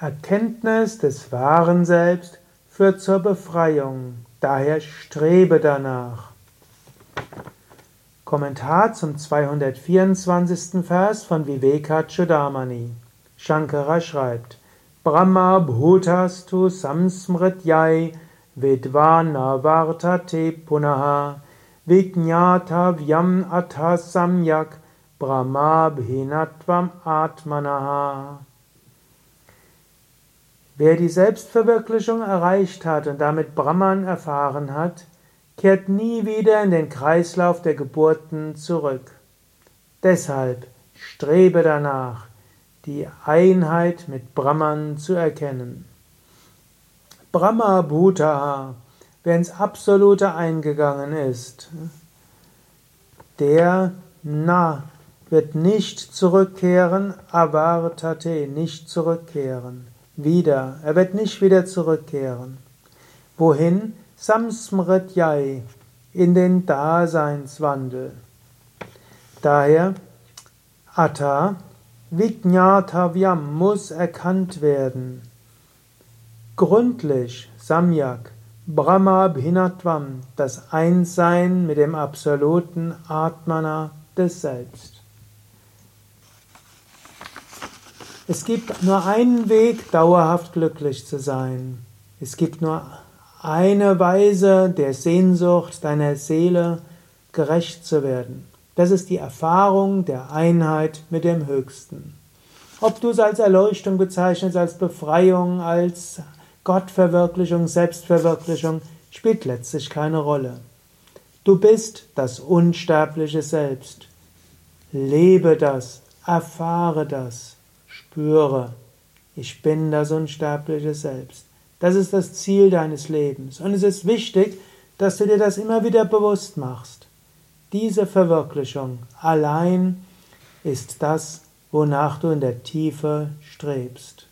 Erkenntnis des wahren Selbst führt zur Befreiung, daher strebe danach. Kommentar zum 224. Vers von Vivekachudamani. Shankara schreibt: Brahma bhutastu samsmrityai vidvana vartate punaha vyam atha samyak brahma bhinatvam atmanaha. Wer die Selbstverwirklichung erreicht hat und damit Brahman erfahren hat, kehrt nie wieder in den Kreislauf der Geburten zurück. Deshalb strebe danach, die Einheit mit Brahman zu erkennen. Brahma Bhutaha, wer ins Absolute eingegangen ist, der na wird nicht zurückkehren, avartate, nicht zurückkehren, wieder, er wird nicht wieder zurückkehren. Wohin? Samsmrityai, in den Daseinswandel. Daher, Atta, Vijnatavyam muss erkannt werden. Gründlich, Samyak, Brahma Bhinatvam, das Einssein mit dem absoluten Atmana des Selbst. Es gibt nur einen Weg, dauerhaft glücklich zu sein. Es gibt nur eine Weise der Sehnsucht deiner Seele, gerecht zu werden. Das ist die Erfahrung der Einheit mit dem Höchsten. Ob du es als Erleuchtung bezeichnest, als Befreiung, als Gottverwirklichung, Selbstverwirklichung, spielt letztlich keine Rolle. Du bist das unsterbliche Selbst. Lebe das, erfahre das, spüre, ich bin das unsterbliche Selbst. Das ist das Ziel deines Lebens. Und es ist wichtig, dass du dir das immer wieder bewusst machst. Diese Verwirklichung allein ist das, wonach du in der Tiefe strebst.